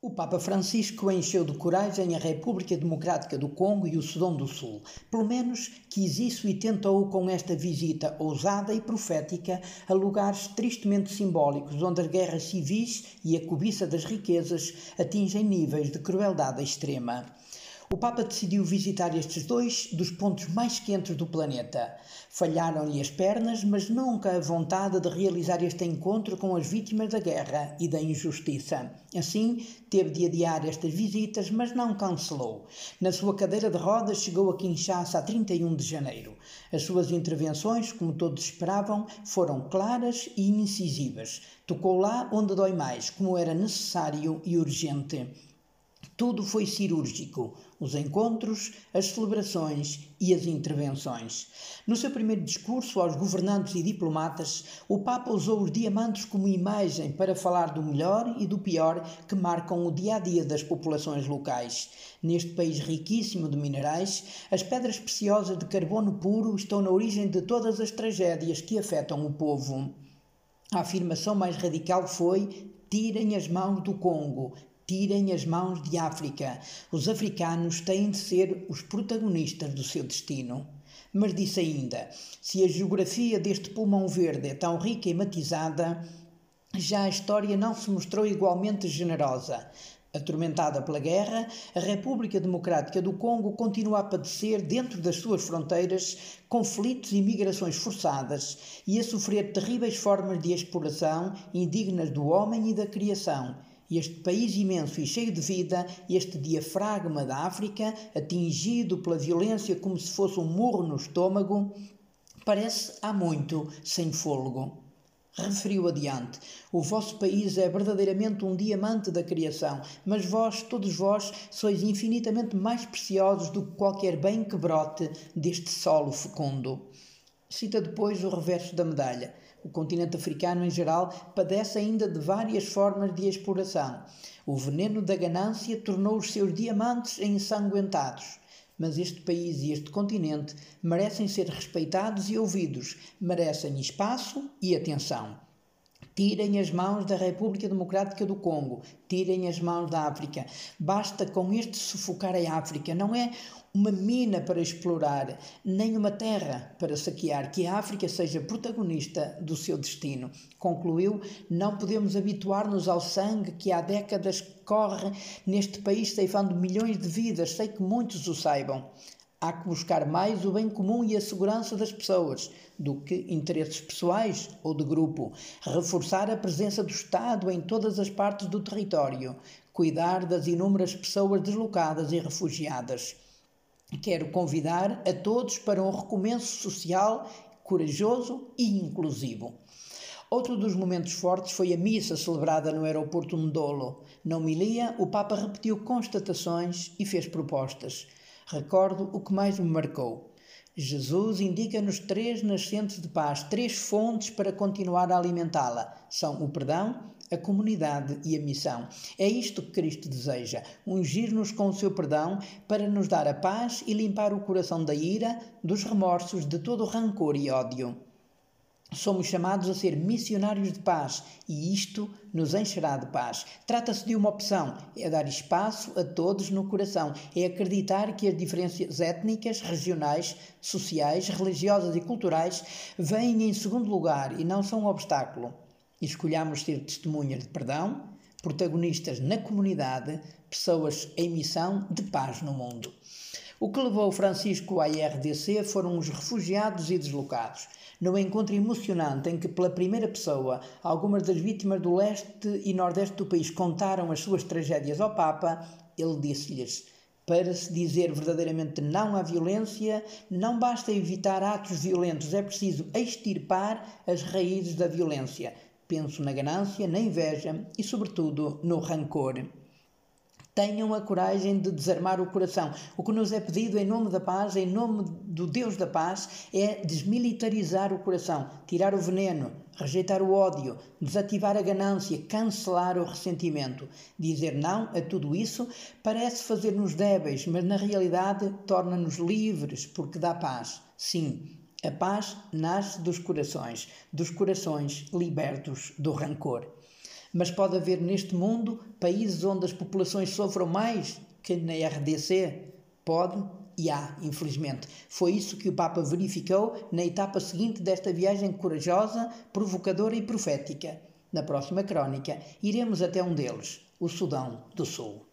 O Papa Francisco encheu de coragem a República Democrática do Congo e o Sudão do Sul. Pelo menos quis isso e tentou, com esta visita ousada e profética, a lugares tristemente simbólicos onde as guerras civis e a cobiça das riquezas atingem níveis de crueldade extrema. O Papa decidiu visitar estes dois dos pontos mais quentes do planeta. Falharam-lhe as pernas, mas nunca a vontade de realizar este encontro com as vítimas da guerra e da injustiça. Assim, teve de adiar estas visitas, mas não cancelou. Na sua cadeira de rodas chegou a Kinshasa a 31 de janeiro. As suas intervenções, como todos esperavam, foram claras e incisivas. Tocou lá onde dói mais, como era necessário e urgente. Tudo foi cirúrgico: os encontros, as celebrações e as intervenções. No seu primeiro discurso aos governantes e diplomatas, o Papa usou os diamantes como imagem para falar do melhor e do pior que marcam o dia a dia das populações locais. Neste país riquíssimo de minerais, as pedras preciosas de carbono puro estão na origem de todas as tragédias que afetam o povo. A afirmação mais radical foi: tirem as mãos do Congo, tirem as mãos de África. Os africanos têm de ser os protagonistas do seu destino. Mas disse ainda: se a geografia deste pulmão verde é tão rica e matizada, já a história não se mostrou igualmente generosa. Atormentada pela guerra, a República Democrática do Congo continua a padecer, dentro das suas fronteiras, conflitos e migrações forçadas e a sofrer terríveis formas de exploração indignas do homem e da criação este país imenso e cheio de vida, este diafragma da África, atingido pela violência como se fosse um murro no estômago, parece há muito sem fôlego. Referiu adiante: O vosso país é verdadeiramente um diamante da criação, mas vós, todos vós, sois infinitamente mais preciosos do que qualquer bem que brote deste solo fecundo. Cita depois o reverso da medalha. O continente africano, em geral, padece ainda de várias formas de exploração. O veneno da ganância tornou os seus diamantes ensanguentados. Mas este país e este continente merecem ser respeitados e ouvidos, merecem espaço e atenção. Tirem as mãos da República Democrática do Congo, tirem as mãos da África. Basta com este sufocar a África. Não é uma mina para explorar, nem uma terra para saquear, que a África seja protagonista do seu destino. Concluiu: não podemos habituar-nos ao sangue que há décadas corre neste país, ceifando milhões de vidas, sei que muitos o saibam. Há que buscar mais o bem comum e a segurança das pessoas do que interesses pessoais ou de grupo. Reforçar a presença do Estado em todas as partes do território. Cuidar das inúmeras pessoas deslocadas e refugiadas. Quero convidar a todos para um recomeço social corajoso e inclusivo. Outro dos momentos fortes foi a missa celebrada no aeroporto Ndolo. Na homilia, o Papa repetiu constatações e fez propostas. Recordo o que mais me marcou. Jesus indica-nos três nascentes de paz, três fontes para continuar a alimentá-la. São o perdão, a comunidade e a missão. É isto que Cristo deseja: ungir-nos com o seu perdão para nos dar a paz e limpar o coração da ira, dos remorsos, de todo rancor e ódio. Somos chamados a ser missionários de paz e isto nos encherá de paz. Trata-se de uma opção, é dar espaço a todos no coração, é acreditar que as diferenças étnicas, regionais, sociais, religiosas e culturais vêm em segundo lugar e não são um obstáculo. Escolhamos ser testemunhas de perdão, protagonistas na comunidade, pessoas em missão de paz no mundo. O que levou Francisco à IRDC foram os refugiados e deslocados. No encontro emocionante em que, pela primeira pessoa, algumas das vítimas do leste e nordeste do país contaram as suas tragédias ao Papa, ele disse-lhes: Para se dizer verdadeiramente não à violência, não basta evitar atos violentos, é preciso extirpar as raízes da violência. Penso na ganância, na inveja e, sobretudo, no rancor tenham a coragem de desarmar o coração. O que nos é pedido em nome da paz, em nome do Deus da paz, é desmilitarizar o coração, tirar o veneno, rejeitar o ódio, desativar a ganância, cancelar o ressentimento. Dizer não a tudo isso parece fazer-nos débeis, mas na realidade torna-nos livres, porque dá paz. Sim, a paz nasce dos corações, dos corações libertos do rancor. Mas pode haver neste mundo países onde as populações sofram mais que na RDC? Pode e há, infelizmente. Foi isso que o Papa verificou na etapa seguinte desta viagem corajosa, provocadora e profética. Na próxima crónica, iremos até um deles, o Sudão do Sul.